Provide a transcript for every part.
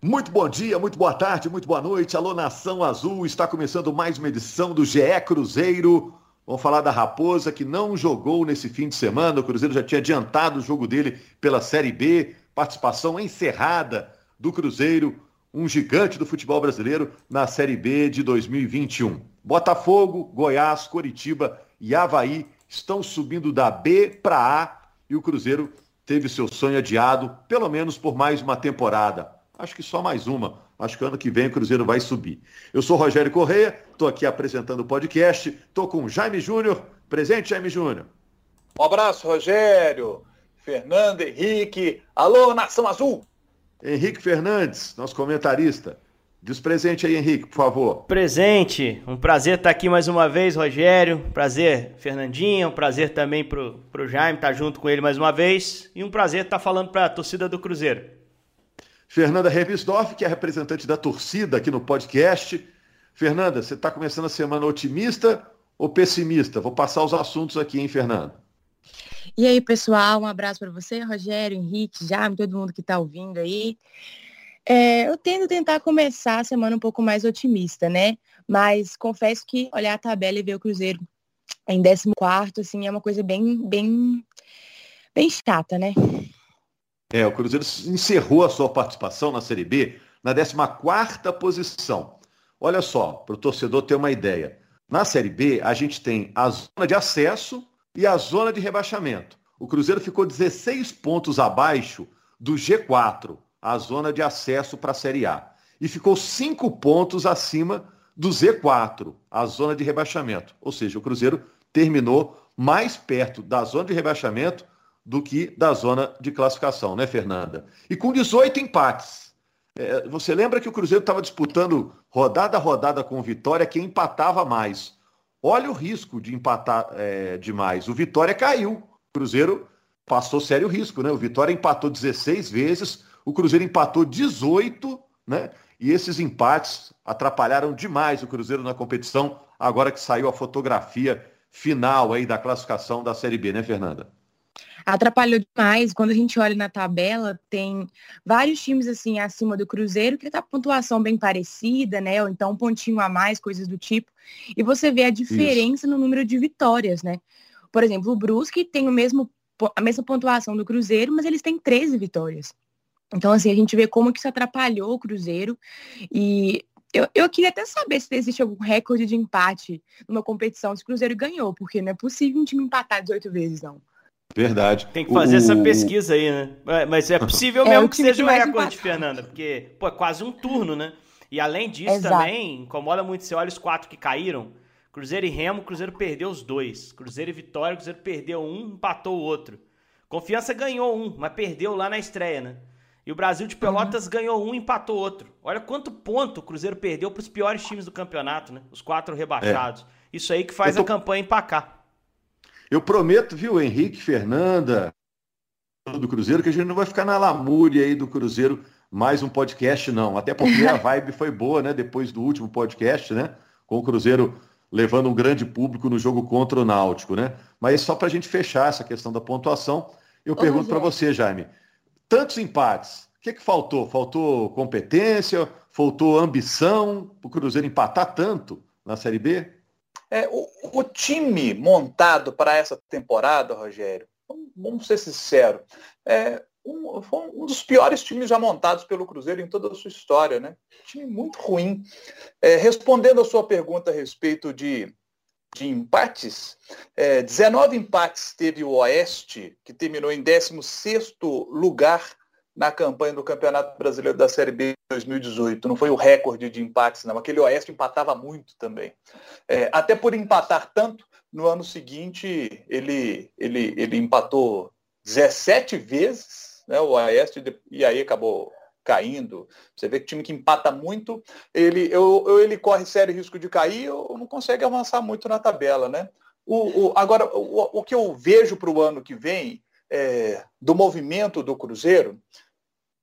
Muito bom dia, muito boa tarde, muito boa noite. Alô, Nação Azul, está começando mais uma edição do GE Cruzeiro. Vamos falar da Raposa, que não jogou nesse fim de semana. O Cruzeiro já tinha adiantado o jogo dele pela Série B. Participação encerrada do Cruzeiro, um gigante do futebol brasileiro, na Série B de 2021. Botafogo, Goiás, Coritiba e Havaí estão subindo da B para A e o Cruzeiro teve seu sonho adiado, pelo menos por mais uma temporada. Acho que só mais uma. Acho que ano que vem o Cruzeiro vai subir. Eu sou Rogério Correia, estou aqui apresentando o podcast. Estou com o Jaime Júnior. Presente, Jaime Júnior. Um abraço, Rogério. Fernando, Henrique. Alô, Nação Azul. Henrique Fernandes, nosso comentarista. Diz presente aí, Henrique, por favor. Presente. Um prazer estar aqui mais uma vez, Rogério. Prazer, Fernandinho. Um prazer também pro, pro Jaime estar junto com ele mais uma vez. E um prazer estar falando para a torcida do Cruzeiro. Fernanda Revisdorf, que é representante da torcida aqui no podcast. Fernanda, você está começando a semana otimista ou pessimista? Vou passar os assuntos aqui, hein, Fernanda? E aí, pessoal, um abraço para você, Rogério, Henrique, Jaime, todo mundo que está ouvindo aí. É, eu tendo tentar começar a semana um pouco mais otimista, né? Mas confesso que olhar a tabela e ver o Cruzeiro em 14 assim, é uma coisa bem, bem, bem chata, né? É, o Cruzeiro encerrou a sua participação na Série B na 14ª posição. Olha só, para o torcedor ter uma ideia. Na Série B, a gente tem a zona de acesso e a zona de rebaixamento. O Cruzeiro ficou 16 pontos abaixo do G4, a zona de acesso para a Série A. E ficou 5 pontos acima do Z4, a zona de rebaixamento. Ou seja, o Cruzeiro terminou mais perto da zona de rebaixamento do que da zona de classificação, né, Fernanda? E com 18 empates. É, você lembra que o Cruzeiro estava disputando rodada a rodada com o Vitória, quem empatava mais. Olha o risco de empatar é, demais. O Vitória caiu. O Cruzeiro passou sério risco, né? O Vitória empatou 16 vezes, o Cruzeiro empatou 18, né? E esses empates atrapalharam demais o Cruzeiro na competição, agora que saiu a fotografia final aí da classificação da Série B, né, Fernanda? Atrapalhou demais. Quando a gente olha na tabela, tem vários times assim acima do Cruzeiro que tá pontuação bem parecida, né? Ou então um pontinho a mais, coisas do tipo. E você vê a diferença Isso. no número de vitórias, né? Por exemplo, o Brusque tem o mesmo, a mesma pontuação do Cruzeiro, mas eles têm 13 vitórias. Então, assim, a gente vê como que isso atrapalhou o Cruzeiro. E eu, eu queria até saber se existe algum recorde de empate numa competição se o Cruzeiro ganhou, porque não é possível um time empatar 18 vezes, não. Verdade. Tem que fazer o... essa pesquisa aí, né? É, mas é possível é, mesmo que seja um recorde, Fernanda, porque, pô, é quase um turno, né? E além disso Exato. também, incomoda muito, você olha os quatro que caíram, Cruzeiro e Remo, Cruzeiro perdeu os dois. Cruzeiro e Vitória, Cruzeiro perdeu um, empatou o outro. Confiança ganhou um, mas perdeu lá na estreia, né? E o Brasil de Pelotas uhum. ganhou um, empatou outro. Olha quanto ponto o Cruzeiro perdeu para os piores times do campeonato, né? Os quatro rebaixados. É. Isso aí que faz tô... a campanha empacar. Eu prometo, viu, Henrique, Fernanda, do Cruzeiro, que a gente não vai ficar na lamúria aí do Cruzeiro mais um podcast, não. Até porque a vibe foi boa, né? Depois do último podcast, né? Com o Cruzeiro levando um grande público no jogo contra o Náutico, né? Mas só para a gente fechar essa questão da pontuação, eu Ô, pergunto para você, Jaime. Tantos empates, o que, que faltou? Faltou competência? Faltou ambição para o Cruzeiro empatar tanto na Série B? É, o, o time montado para essa temporada, Rogério, vamos ser sinceros, é um, foi um dos piores times já montados pelo Cruzeiro em toda a sua história, né? Time muito ruim. É, respondendo a sua pergunta a respeito de, de empates, é, 19 empates teve o Oeste, que terminou em 16º lugar na campanha do Campeonato Brasileiro da Série B 2018. Não foi o recorde de empates, não. Aquele Oeste empatava muito também. É, até por empatar tanto, no ano seguinte ele, ele, ele empatou 17 vezes, né, o Oeste, e aí acabou caindo. Você vê que time que empata muito, ele, eu, ele corre sério risco de cair ou não consegue avançar muito na tabela. Né? O, o agora, o, o que eu vejo para o ano que vem é, do movimento do Cruzeiro,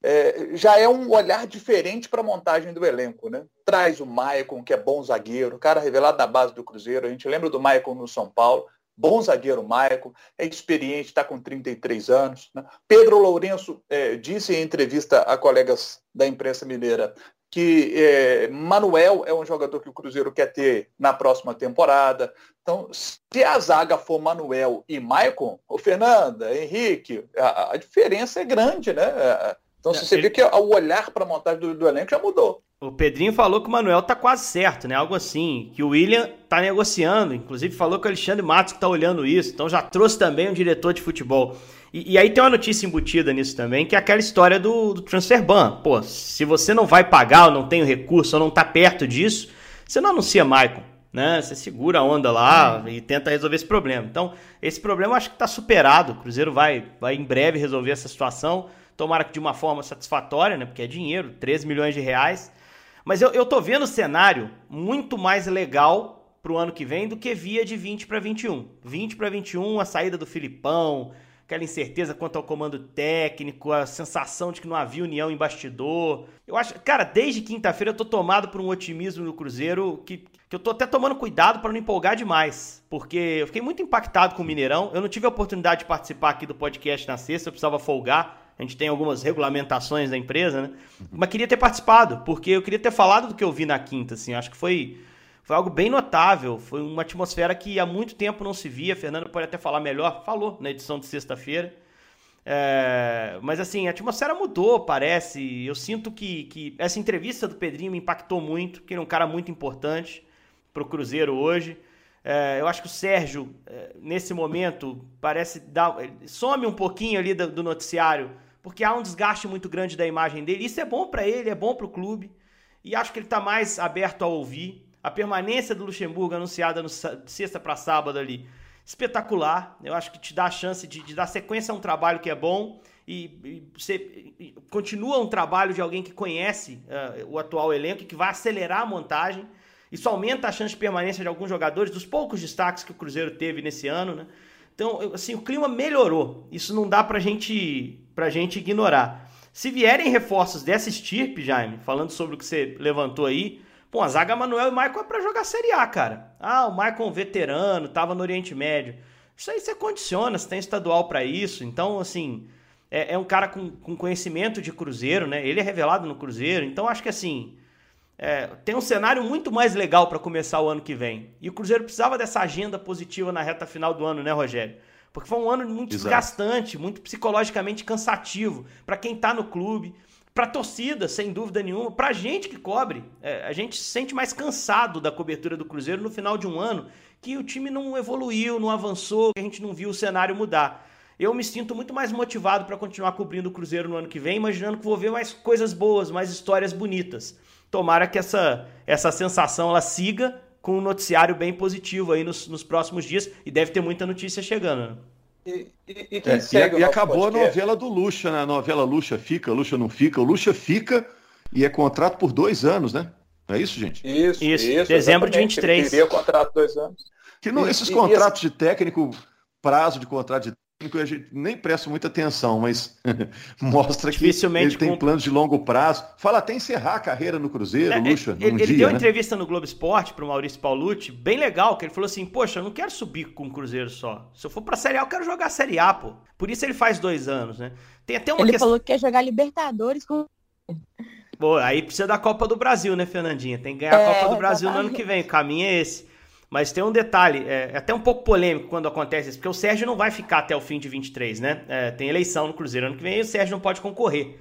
é, já é um olhar diferente para a montagem do elenco. Né? Traz o Maicon, que é bom zagueiro, cara revelado da base do Cruzeiro. A gente lembra do Maicon no São Paulo. bom zagueiro Maicon, é experiente, está com 33 anos. Né? Pedro Lourenço é, disse em entrevista a colegas da imprensa mineira que é, Manuel é um jogador que o Cruzeiro quer ter na próxima temporada. Então, se a zaga for Manuel e Maicon, o Fernanda, Henrique, a, a diferença é grande, né? Então, é, você ele... vê que o olhar para a montagem do, do elenco já mudou. O Pedrinho falou que o Manuel tá quase certo, né? Algo assim. Que o William tá negociando. Inclusive falou que o Alexandre Matos que tá olhando isso. Então já trouxe também um diretor de futebol. E, e aí tem uma notícia embutida nisso também, que é aquela história do, do transfer ban. Pô, se você não vai pagar, ou não tem o recurso, ou não tá perto disso, você não anuncia Maicon. Né? Você segura a onda lá e tenta resolver esse problema. Então, esse problema eu acho que está superado. O Cruzeiro vai, vai em breve resolver essa situação. Tomara que de uma forma satisfatória, né? Porque é dinheiro, 13 milhões de reais. Mas eu, eu tô vendo o cenário muito mais legal pro ano que vem do que via de 20 para 21. 20 para 21, a saída do Filipão, aquela incerteza quanto ao comando técnico, a sensação de que não havia união em bastidor. Eu acho, cara, desde quinta-feira eu tô tomado por um otimismo no Cruzeiro que, que eu tô até tomando cuidado para não empolgar demais, porque eu fiquei muito impactado com o Mineirão. Eu não tive a oportunidade de participar aqui do podcast na sexta, eu precisava folgar a gente tem algumas regulamentações da empresa, né? Mas queria ter participado, porque eu queria ter falado do que eu vi na quinta, assim. Acho que foi, foi algo bem notável. Foi uma atmosfera que há muito tempo não se via. A Fernanda pode até falar melhor. Falou na edição de sexta-feira. É, mas assim, a atmosfera mudou, parece. Eu sinto que, que essa entrevista do Pedrinho me impactou muito, porque ele é um cara muito importante para o Cruzeiro hoje. É, eu acho que o Sérgio, é, nesse momento, parece dar. some um pouquinho ali do, do noticiário porque há um desgaste muito grande da imagem dele. Isso é bom para ele, é bom para o clube. E acho que ele está mais aberto a ouvir. A permanência do Luxemburgo anunciada no sexta para sábado ali, espetacular. Eu acho que te dá a chance de, de dar sequência a um trabalho que é bom e, e você e continua um trabalho de alguém que conhece uh, o atual elenco e que vai acelerar a montagem. Isso aumenta a chance de permanência de alguns jogadores, dos poucos destaques que o Cruzeiro teve nesse ano, né? Então, assim, o clima melhorou. Isso não dá pra gente pra gente ignorar. Se vierem reforços dessa estirpe, Jaime, falando sobre o que você levantou aí, pô, a zaga Manuel e Michael é pra jogar Série A, cara. Ah, o um veterano, tava no Oriente Médio. Isso aí você condiciona, você tem estadual para isso. Então, assim, é, é, um cara com, com conhecimento de Cruzeiro, né? Ele é revelado no Cruzeiro. Então, acho que, assim, é, tem um cenário muito mais legal para começar o ano que vem. E o Cruzeiro precisava dessa agenda positiva na reta final do ano, né, Rogério? Porque foi um ano muito Exato. desgastante, muito psicologicamente cansativo para quem está no clube, para a torcida, sem dúvida nenhuma, para a gente que cobre. É, a gente se sente mais cansado da cobertura do Cruzeiro no final de um ano que o time não evoluiu, não avançou, que a gente não viu o cenário mudar. Eu me sinto muito mais motivado para continuar cobrindo o Cruzeiro no ano que vem, imaginando que vou ver mais coisas boas, mais histórias bonitas. Tomara que essa, essa sensação ela siga com um noticiário bem positivo aí nos, nos próximos dias e deve ter muita notícia chegando. Né? E, e, e, é, e acabou podcast? a novela do Lucha, né? A novela Lucha fica, Lucha não fica. O Lucha fica e é contrato por dois anos, né? É isso, gente? Isso, isso. isso Dezembro de 23. Ele contrato dois anos. Que não, esses contratos de técnico, prazo de contrato de a gente nem presta muita atenção, mas mostra que ele tem planos de longo prazo. Fala até encerrar a carreira no Cruzeiro, é, Lucha. Ele, ele dia, deu uma né? entrevista no Globo Esporte para o Maurício Paulucci, bem legal, que ele falou assim: Poxa, eu não quero subir com o Cruzeiro só. Se eu for para Série A, eu quero jogar Série A, pô. Por isso ele faz dois anos, né? Tem até uma ele questão... falou que quer jogar Libertadores com. Pô, aí precisa da Copa do Brasil, né, Fernandinha? Tem que ganhar é, a Copa do Brasil exatamente. no ano que vem. O caminho é esse. Mas tem um detalhe, é, é, até um pouco polêmico quando acontece isso, porque o Sérgio não vai ficar até o fim de 23, né? É, tem eleição no Cruzeiro ano que vem e o Sérgio não pode concorrer.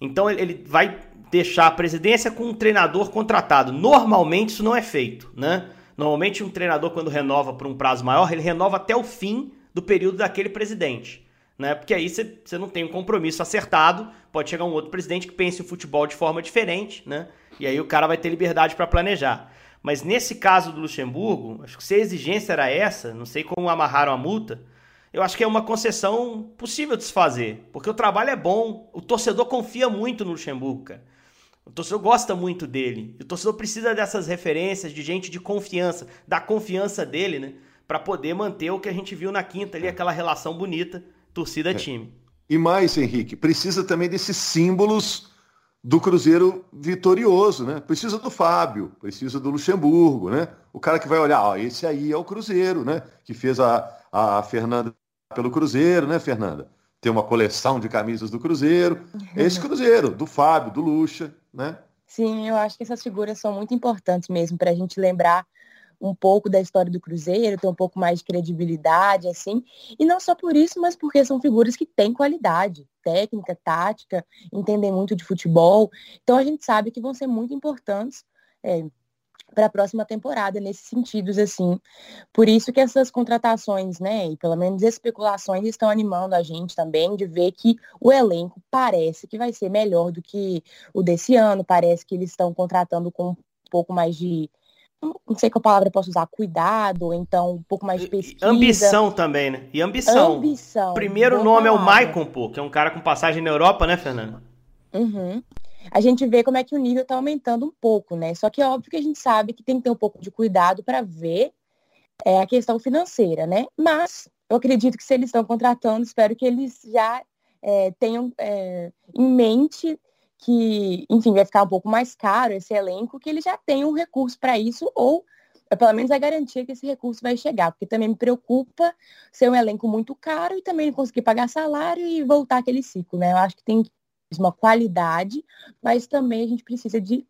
Então ele, vai deixar a presidência com um treinador contratado. Normalmente isso não é feito, né? Normalmente um treinador, quando renova por um prazo maior, ele renova até o fim do período daquele presidente. Né? Porque aí você não tem um compromisso acertado, pode chegar um outro presidente que pense o futebol de forma diferente, né? E aí o cara vai ter liberdade para planejar. Mas nesse caso do Luxemburgo, acho que se a exigência era essa, não sei como amarraram a multa, eu acho que é uma concessão possível de se fazer. Porque o trabalho é bom, o torcedor confia muito no Luxemburgo, cara. O torcedor gosta muito dele. O torcedor precisa dessas referências de gente de confiança, da confiança dele, né? Para poder manter o que a gente viu na quinta ali, aquela relação bonita, torcida-time. É. E mais, Henrique, precisa também desses símbolos do Cruzeiro vitorioso, né? Precisa do Fábio, precisa do Luxemburgo, né? O cara que vai olhar, ó, esse aí é o Cruzeiro, né? Que fez a, a Fernanda pelo Cruzeiro, né, Fernanda? Tem uma coleção de camisas do Cruzeiro. Esse Cruzeiro, do Fábio, do Luxa, né? Sim, eu acho que essas figuras são muito importantes mesmo para a gente lembrar um pouco da história do Cruzeiro, ter um pouco mais de credibilidade, assim. E não só por isso, mas porque são figuras que têm qualidade técnica, tática, entendem muito de futebol. Então a gente sabe que vão ser muito importantes é, para a próxima temporada nesses sentidos assim. Por isso que essas contratações, né, e pelo menos especulações estão animando a gente também de ver que o elenco parece que vai ser melhor do que o desse ano, parece que eles estão contratando com um pouco mais de não sei qual palavra eu posso usar, cuidado, então um pouco mais de pesquisa. Ambição também, né? E ambição. Ambição. Primeiro nome palavra. é o Maicon, pô, que é um cara com passagem na Europa, né, Fernando? Uhum. A gente vê como é que o nível tá aumentando um pouco, né? Só que é óbvio que a gente sabe que tem que ter um pouco de cuidado para ver é, a questão financeira, né? Mas eu acredito que se eles estão contratando, espero que eles já é, tenham é, em mente que, enfim, vai ficar um pouco mais caro esse elenco, que ele já tem um recurso para isso, ou pelo menos a garantia que esse recurso vai chegar, porque também me preocupa ser um elenco muito caro e também não conseguir pagar salário e voltar aquele ciclo, né? Eu acho que tem uma qualidade, mas também a gente precisa de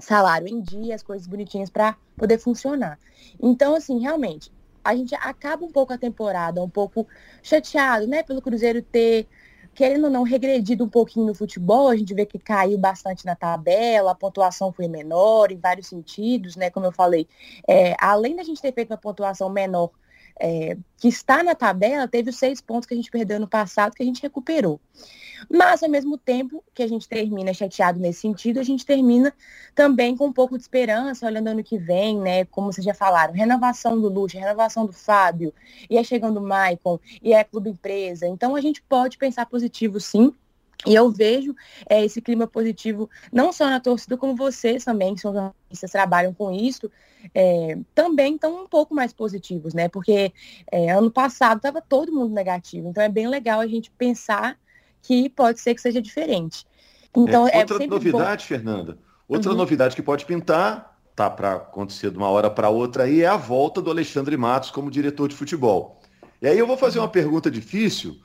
salário em dia, as coisas bonitinhas para poder funcionar. Então, assim, realmente, a gente acaba um pouco a temporada, um pouco chateado, né, pelo Cruzeiro ter querendo ou não, regredido um pouquinho no futebol, a gente vê que caiu bastante na tabela, a pontuação foi menor em vários sentidos, né? Como eu falei, é, além da gente ter feito uma pontuação menor é, que está na tabela, teve os seis pontos que a gente perdeu no passado, que a gente recuperou. Mas, ao mesmo tempo que a gente termina chateado nesse sentido, a gente termina também com um pouco de esperança, olhando ano que vem, né? Como vocês já falaram, renovação do Lucha, renovação do Fábio, e é chegando o Maicon, e é clube empresa. Então, a gente pode pensar positivo, sim, e eu vejo é, esse clima positivo, não só na torcida, como vocês também, que são jornalistas, trabalham com isso, é, também estão um pouco mais positivos, né? Porque é, ano passado estava todo mundo negativo. Então é bem legal a gente pensar que pode ser que seja diferente. Então, é, outra novidade, bom... Fernanda, outra uhum. novidade que pode pintar, tá para acontecer de uma hora para outra aí, é a volta do Alexandre Matos como diretor de futebol. E aí eu vou fazer uma pergunta difícil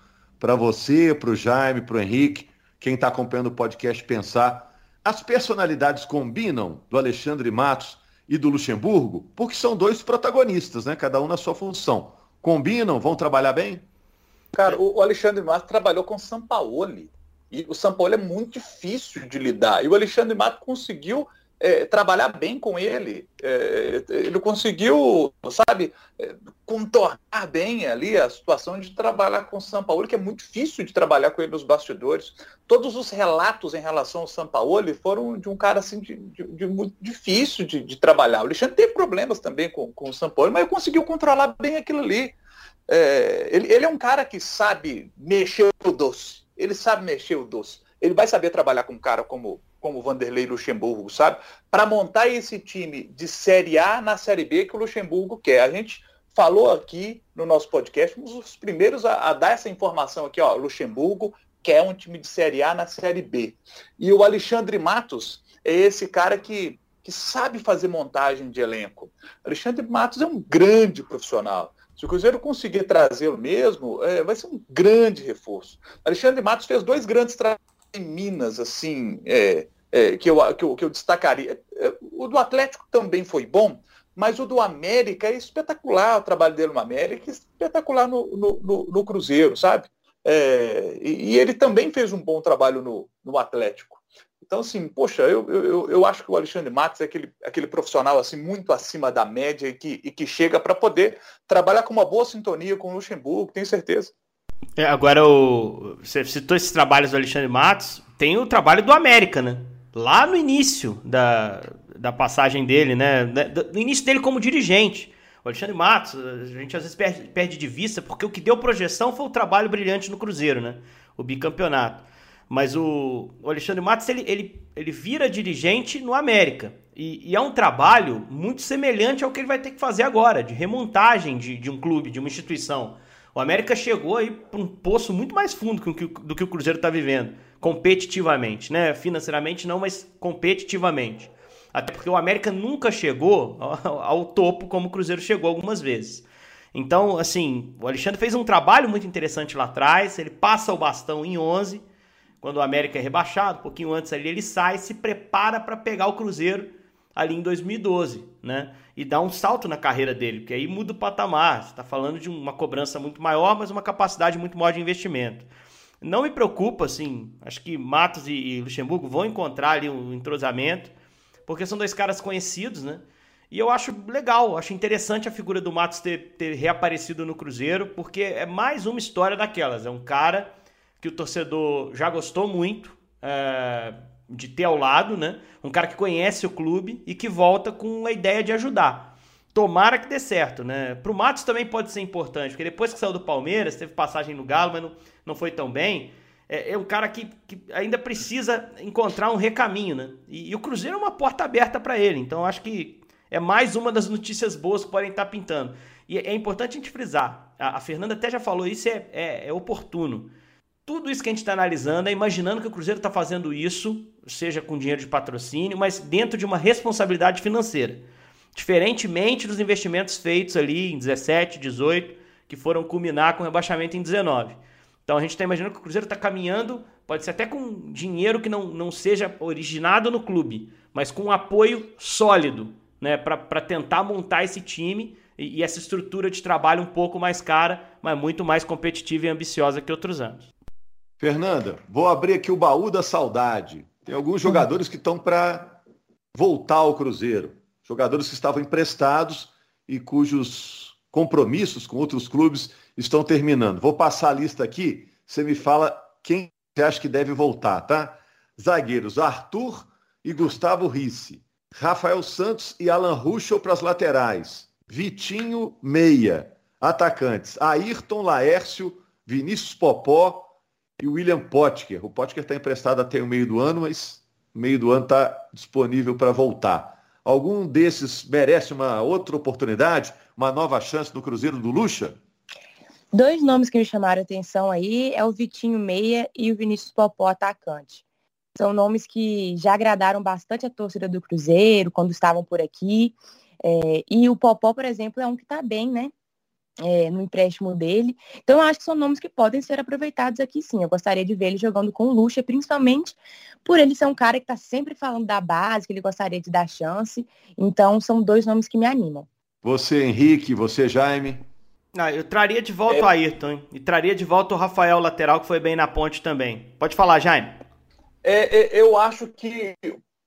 para você, para o Jaime, para o Henrique, quem está acompanhando o podcast pensar. As personalidades combinam do Alexandre Matos e do Luxemburgo? Porque são dois protagonistas, né? Cada um na sua função. Combinam? Vão trabalhar bem? Cara, o Alexandre Matos trabalhou com o Sampaoli. E o Sampaoli é muito difícil de lidar. E o Alexandre Matos conseguiu é, trabalhar bem com ele. É, ele conseguiu, sabe, é, contornar bem ali a situação de trabalhar com o São Paulo, que é muito difícil de trabalhar com ele nos bastidores. Todos os relatos em relação ao São Paulo foram de um cara assim de, de, de muito difícil de, de, trabalhar. O Alexandre teve problemas também com, com o São Paulo, mas conseguiu controlar bem aquilo ali. É, ele, ele é um cara que sabe mexer o doce. Ele sabe mexer o doce. Ele vai saber trabalhar com um cara como como Vanderlei Luxemburgo, sabe? Para montar esse time de Série A na Série B que o Luxemburgo quer. A gente falou aqui no nosso podcast, fomos os primeiros a, a dar essa informação aqui, ó, Luxemburgo quer um time de Série A na Série B. E o Alexandre Matos é esse cara que, que sabe fazer montagem de elenco. Alexandre Matos é um grande profissional. Se o Cruzeiro conseguir trazê-lo mesmo, é, vai ser um grande reforço. Alexandre Matos fez dois grandes trabalhos Minas, assim, é, é, que, eu, que, eu, que eu destacaria. É, o do Atlético também foi bom, mas o do América é espetacular o trabalho dele no América, espetacular no, no, no, no Cruzeiro, sabe? É, e, e, ele também fez um bom trabalho no, no Atlético. Então, assim, poxa, eu, eu, eu acho que o Alexandre Matos é aquele, aquele profissional assim muito acima da média e que, e que chega para poder trabalhar com uma boa sintonia com o Luxemburgo, tenho certeza. É, agora, o, você citou esses trabalhos do Alexandre Matos, tem o trabalho do América, né? lá no início da, da passagem dele, né? No início dele como dirigente. O Alexandre Matos, a gente às vezes perde, perde de vista, porque o que deu projeção foi o trabalho brilhante no Cruzeiro, né? O bicampeonato. Mas o, o Alexandre Matos, ele, ele, ele vira dirigente no América. E, e, é um trabalho muito semelhante ao que ele vai ter que fazer agora, de remontagem de, de um clube, de uma instituição. O América chegou aí para um poço muito mais fundo do que, o Cruzeiro está vivendo competitivamente, né? Financeiramente não, mas competitivamente. Até porque o América nunca chegou ao, ao topo como o Cruzeiro chegou algumas vezes. Então, assim, o Alexandre fez um trabalho muito interessante lá atrás, ele passa o bastão em 11, quando o América é rebaixado, um pouquinho antes ali ele sai, se prepara para pegar o Cruzeiro ali em 2012, né? E dá um salto na carreira dele, porque aí muda o patamar. Você está falando de uma cobrança muito maior, mas uma capacidade muito maior de investimento. Não me preocupa, assim, acho que Matos e, Luxemburgo vão encontrar ali um entrosamento, porque são dois caras conhecidos, né? E eu acho legal, acho interessante a figura do Matos ter, ter reaparecido no Cruzeiro, porque é mais uma história daquelas. É um cara que o torcedor já gostou muito é, de ter ao lado, né? Um cara que conhece o clube e que volta com a ideia de ajudar. Tomara que dê certo, né? Pro Matos também pode ser importante, porque depois que saiu do Palmeiras, teve passagem no Galo, mas não, não foi tão bem. É, é um cara que, que, ainda precisa encontrar um recaminho, né? E, e o Cruzeiro é uma porta aberta para ele. Então acho que é mais uma das notícias boas que podem estar pintando. E é importante a gente frisar, a, a Fernanda até já falou isso, é, é, é oportuno. Tudo isso que a gente está analisando é imaginando que o Cruzeiro está fazendo isso, seja com dinheiro de patrocínio, mas dentro de uma responsabilidade financeira. Diferentemente dos investimentos feitos ali em 17, 18, que foram culminar com o rebaixamento em 19. Então a gente está imaginando que o Cruzeiro está caminhando, pode ser até com dinheiro que não, não seja originado no clube, mas com um apoio sólido né, para tentar montar esse time e, e essa estrutura de trabalho um pouco mais cara, mas muito mais competitiva e ambiciosa que outros anos. Fernanda, vou abrir aqui o baú da saudade. Tem alguns jogadores que estão para voltar ao Cruzeiro. Jogadores que estavam emprestados e cujos compromissos com outros clubes estão terminando. Vou passar a lista aqui. Você me fala quem você acha que deve voltar, tá? Zagueiros Arthur e Gustavo Risse. Rafael Santos e Alan Ruschel para as laterais. Vitinho, meia. Atacantes, Ayrton Laércio, Vinícius Popó e William Potker. O Potker está emprestado até o meio do ano, mas meio do ano está disponível para voltar. Algum desses merece uma outra oportunidade, uma nova chance no Cruzeiro do Lucha? Dois nomes que me chamaram a atenção aí é o Vitinho Meia e o Vinícius Popó, atacante. São nomes que já agradaram bastante a torcida do Cruzeiro quando estavam por aqui. É, e o Popó, por exemplo, é um que está bem, né? É, no empréstimo dele. Então, eu acho que são nomes que podem ser aproveitados aqui sim. Eu gostaria de ver ele jogando com o Lucha, principalmente por ele ser um cara que está sempre falando da base, que ele gostaria de dar chance. Então, são dois nomes que me animam. Você, Henrique, você, Jaime? Ah, eu traria de volta é... o Ayrton, hein? e traria de volta o Rafael lateral, que foi bem na ponte também. Pode falar, Jaime. É, é, eu acho que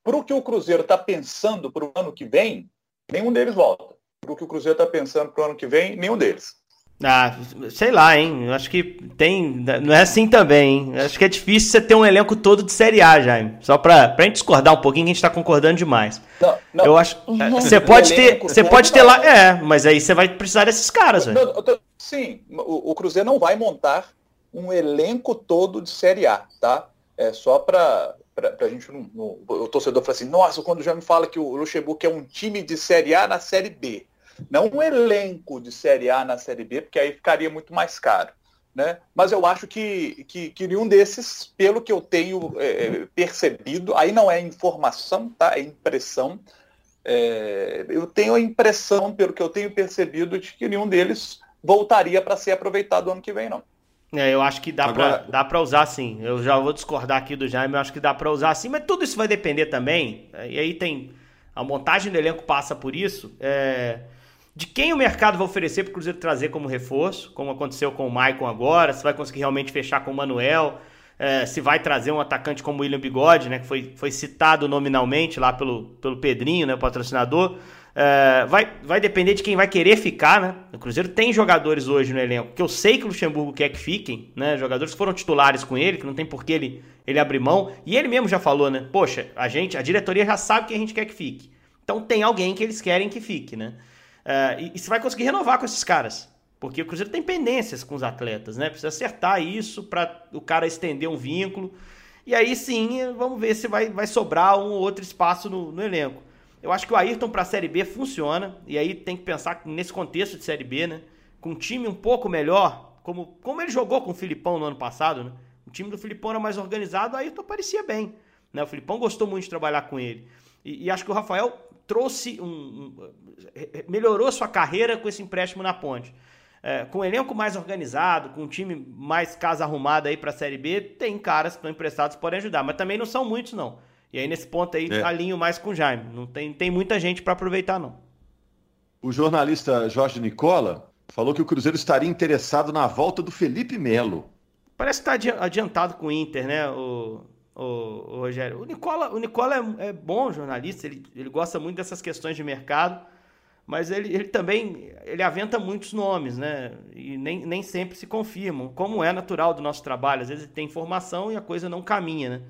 para o que o Cruzeiro está pensando para o ano que vem, nenhum deles volta. Para o que o Cruzeiro está pensando para o ano que vem, nenhum deles. Ah, sei lá, hein? Eu acho que tem. Não é assim também, hein? Eu acho que é difícil você ter um elenco todo de Série A, Jaime. Só pra, pra gente discordar um pouquinho, que a gente tá concordando demais. Não, não. Eu acho. É, você pode ter. Você pode ter lá. É, mas aí você vai precisar desses caras, velho. Sim, o, o Cruzeiro não vai montar um elenco todo de Série A, tá? é só para a gente não, não, o torcedor fala assim, nossa, quando já me fala que o Luxemburgo é um time de Série A na Série B. Não um elenco de Série A na Série B, porque aí ficaria muito mais caro. Né? Mas eu acho que, que, que nenhum desses, pelo que eu tenho é, percebido, aí não é informação, tá? É impressão. É, eu tenho a impressão, pelo que eu tenho percebido, de que nenhum deles voltaria para ser aproveitado ano que vem, não. É, eu acho que dá Agora... para dá pra usar sim. Eu já vou discordar aqui do Jaime, eu acho que dá para usar sim, mas tudo isso vai depender também. E aí tem. A montagem do elenco passa por isso. É, de quem o mercado vai oferecer para o Cruzeiro trazer como reforço, como aconteceu com o Maicon agora, se vai conseguir realmente fechar com o Manuel, é, se vai trazer um atacante como o William Bigode, né, que foi, foi citado nominalmente lá pelo, pelo Pedrinho, né, o patrocinador. Uh, vai, vai depender de quem vai querer ficar, né? O Cruzeiro tem jogadores hoje no elenco que eu sei que o Luxemburgo quer que fiquem, né? Jogadores que foram titulares com ele, que não tem por que ele, ele abrir mão. E ele mesmo já falou, né? Poxa, a gente, a diretoria já sabe que a gente quer que fique. Então tem alguém que eles querem que fique, né? Uh, e, e você vai conseguir renovar com esses caras. Porque o Cruzeiro tem pendências com os atletas, né? Precisa acertar isso para o cara estender um vínculo. E aí sim, vamos ver se vai, vai sobrar um ou outro espaço no, no elenco. Eu acho que o Ayrton para a Série B funciona, e aí tem que pensar nesse contexto de Série B, né? Com um time um pouco melhor, como, como ele jogou com o Filipão no ano passado, né? O time do Filipão era mais organizado, aí Ayrton parecia bem. Né? O Filipão gostou muito de trabalhar com ele. E, e acho que o Rafael trouxe um, um, melhorou sua carreira com esse empréstimo na ponte. É, com um elenco mais organizado, com um time mais casa arrumada aí para a Série B, tem caras que estão emprestados que podem ajudar, mas também não são muitos não. E aí nesse ponto aí é. alinho mais com o Jaime. Não tem, tem muita gente para aproveitar não. O jornalista Jorge Nicola falou que o Cruzeiro estaria interessado na volta do Felipe Melo. Parece que está adiantado com o Inter, né, o, o, o Rogério? O Nicola, o Nicola é, é, bom jornalista, ele, ele gosta muito dessas questões de mercado, mas ele, ele também ele aventa muitos nomes, né? E nem, nem sempre se confirmam, como é natural do nosso trabalho. Às vezes tem informação e a coisa não caminha, né?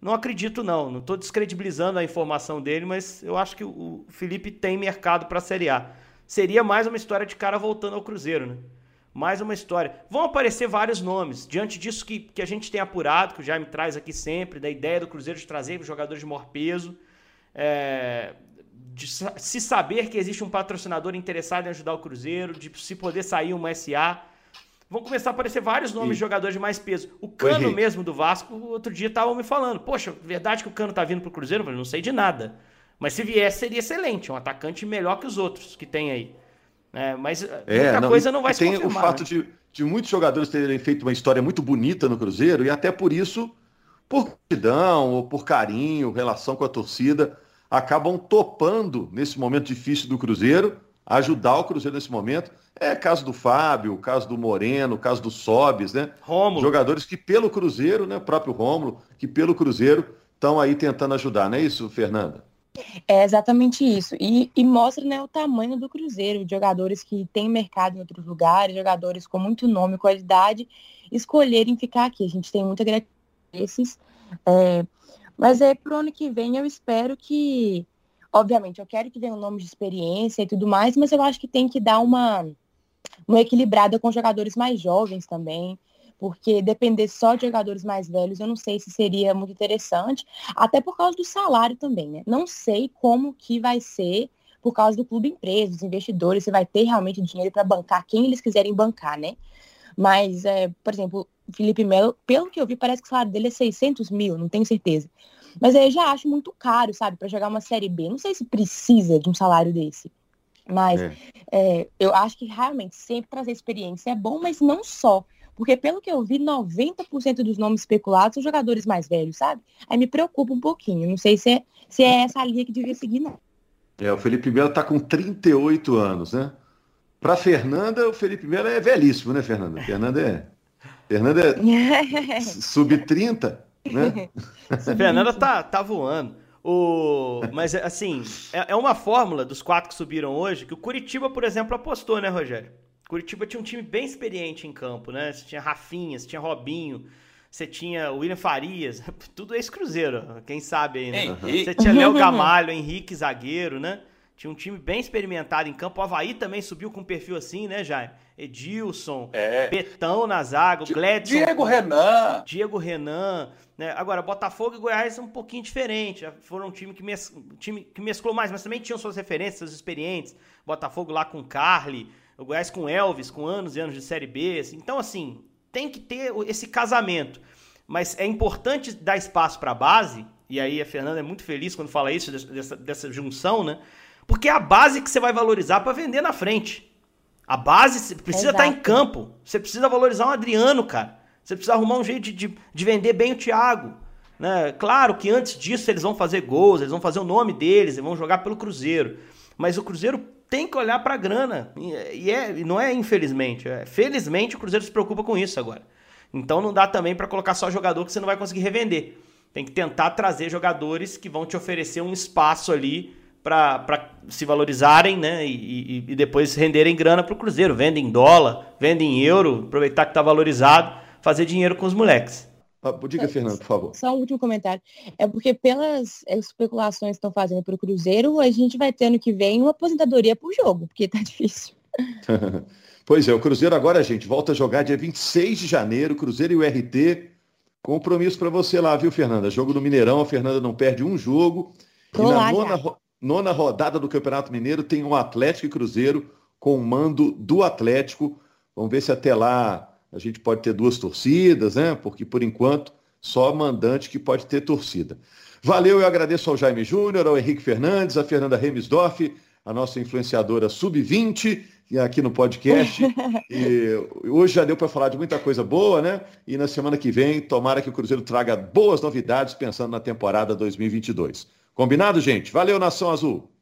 Não acredito, não. Não estou descredibilizando a informação dele, mas eu acho que o Felipe tem mercado para a Série A. Seria mais uma história de cara voltando ao Cruzeiro, né? Mais uma história. Vão aparecer vários nomes. Diante disso que, que a gente tem apurado, que o Jaime traz aqui sempre, da ideia do Cruzeiro de trazer jogadores de maior peso, é, de se saber que existe um patrocinador interessado em ajudar o Cruzeiro, de se poder sair uma SA vão começar a aparecer vários nomes e... de jogadores de mais peso. O Cano mesmo do Vasco, outro dia estavam me falando, poxa, verdade que o Cano tá vindo pro Cruzeiro? Eu falei, não sei de nada. Mas se viesse, seria excelente, um atacante melhor que os outros que tem aí. É, mas eh, é, muita não, coisa não vai se Tem o fato né? de, de muitos jogadores terem feito uma história muito bonita no Cruzeiro e até por isso, por gratidão ou por carinho, relação com a torcida, acabam topando nesse momento difícil do Cruzeiro, ajudar o Cruzeiro nesse momento é caso do Fábio, caso do Moreno, caso do Sobes, né? Rômulo. Jogadores que pelo Cruzeiro, né? Próprio Rômulo, que pelo Cruzeiro estão aí tentando ajudar, não é isso, Fernanda? É exatamente isso. E, e, mostra né, o tamanho do Cruzeiro, de jogadores que têm mercado em outros lugares, jogadores com muito nome qualidade, escolherem ficar aqui. A gente tem muita gratidão esses. É, mas é pro ano que vem eu espero que. Obviamente, eu quero que venha um nome de experiência e tudo mais, mas eu acho que tem que dar uma uma equilibrada com jogadores mais jovens também, porque depender só de jogadores mais velhos, eu não sei se seria muito interessante, até por causa do salário também, né? Não sei como que vai ser por causa do clube empresa, dos investidores, se vai ter realmente dinheiro para bancar quem eles quiserem bancar, né? Mas, é, por exemplo, Felipe Melo, pelo que eu vi, parece que o salário dele é 600 mil, não tenho certeza. Mas aí eu já acho muito caro, sabe, para jogar uma Série B. Não sei se precisa de um salário desse. Mas é. É, eu acho que realmente sempre trazer experiência é bom, mas não só. Porque pelo que eu vi, 90% dos nomes especulados são jogadores mais velhos, sabe? Aí me preocupa um pouquinho. Não sei se é, se é essa linha que devia seguir, não. É, o Felipe Melo está com 38 anos, né? Para Fernanda, o Felipe Melo é velhíssimo, né, Fernanda? Fernanda é. Fernanda é sub-30, né? Fernanda tá, tá voando. O... Mas, assim, é, é uma fórmula dos quatro que subiram hoje que o Curitiba, por exemplo, apostou, né, Rogério? Curitiba tinha um time bem experiente em campo, né? Você tinha Rafinha, você tinha Robinho, você tinha William Farias, tudo ex-cruzeiro, quem sabe aí, né? Você tinha Léo Gamalho, Henrique Zagueiro, né? Tinha um time bem experimentado em campo. O Havaí também subiu com um perfil assim, né, Jair? Edilson, é. Betão na zaga, o Gledson. Diego Renan. Diego Renan. Né? Agora, Botafogo e Goiás são um pouquinho diferentes. Já foram um time que, mes... time que mesclou mais, mas também tinham suas referências, seus experientes. Botafogo lá com Carly, o Goiás com Elvis, com anos e anos de Série B. Assim. Então, assim, tem que ter esse casamento. Mas é importante dar espaço para a base, e aí a Fernanda é muito feliz quando fala isso, dessa, dessa junção, né? Porque é a base que você vai valorizar para vender na frente. A base precisa estar tá em campo. Você precisa valorizar um Adriano, cara. Você precisa arrumar um jeito de, de, de vender bem o Thiago. Né? Claro que antes disso eles vão fazer gols, eles vão fazer o nome deles, eles vão jogar pelo Cruzeiro. Mas o Cruzeiro tem que olhar para a grana. E, é, não é infelizmente. É, felizmente o Cruzeiro se preocupa com isso agora. Então não dá também para colocar só jogador que você não vai conseguir revender. Tem que tentar trazer jogadores que vão te oferecer um espaço ali para se valorizarem, né? E, e, e depois renderem grana para o Cruzeiro. Vendem dólar, vendem euro, aproveitar que está valorizado, fazer dinheiro com os moleques. Ah, diga, Fernando, por favor. Só um último comentário. É porque pelas especulações que estão fazendo para o Cruzeiro, a gente vai ter ano que vem uma aposentadoria por jogo, porque tá difícil. pois é, o Cruzeiro agora, gente, volta a jogar dia 26 de janeiro, Cruzeiro e o RT. Compromisso para você lá, viu, Fernanda? Jogo no Mineirão, a Fernanda não perde um jogo. Tô e na nona, nona rodada do Campeonato Mineiro tem um Atlético e Cruzeiro com o mando do Atlético. Vamos ver se até lá a gente pode ter duas torcidas, né? Porque por enquanto só mandante que pode ter torcida. Valeu, eu agradeço ao Jaime Júnior, ao Henrique Fernandes, a Fernanda Remisdorf, a nossa influenciadora sub-20 aqui no podcast. E hoje já deu para falar de muita coisa boa, né? E na semana que vem, tomara que o Cruzeiro traga boas novidades pensando na temporada 2022. Combinado, gente? Valeu, Nação Azul!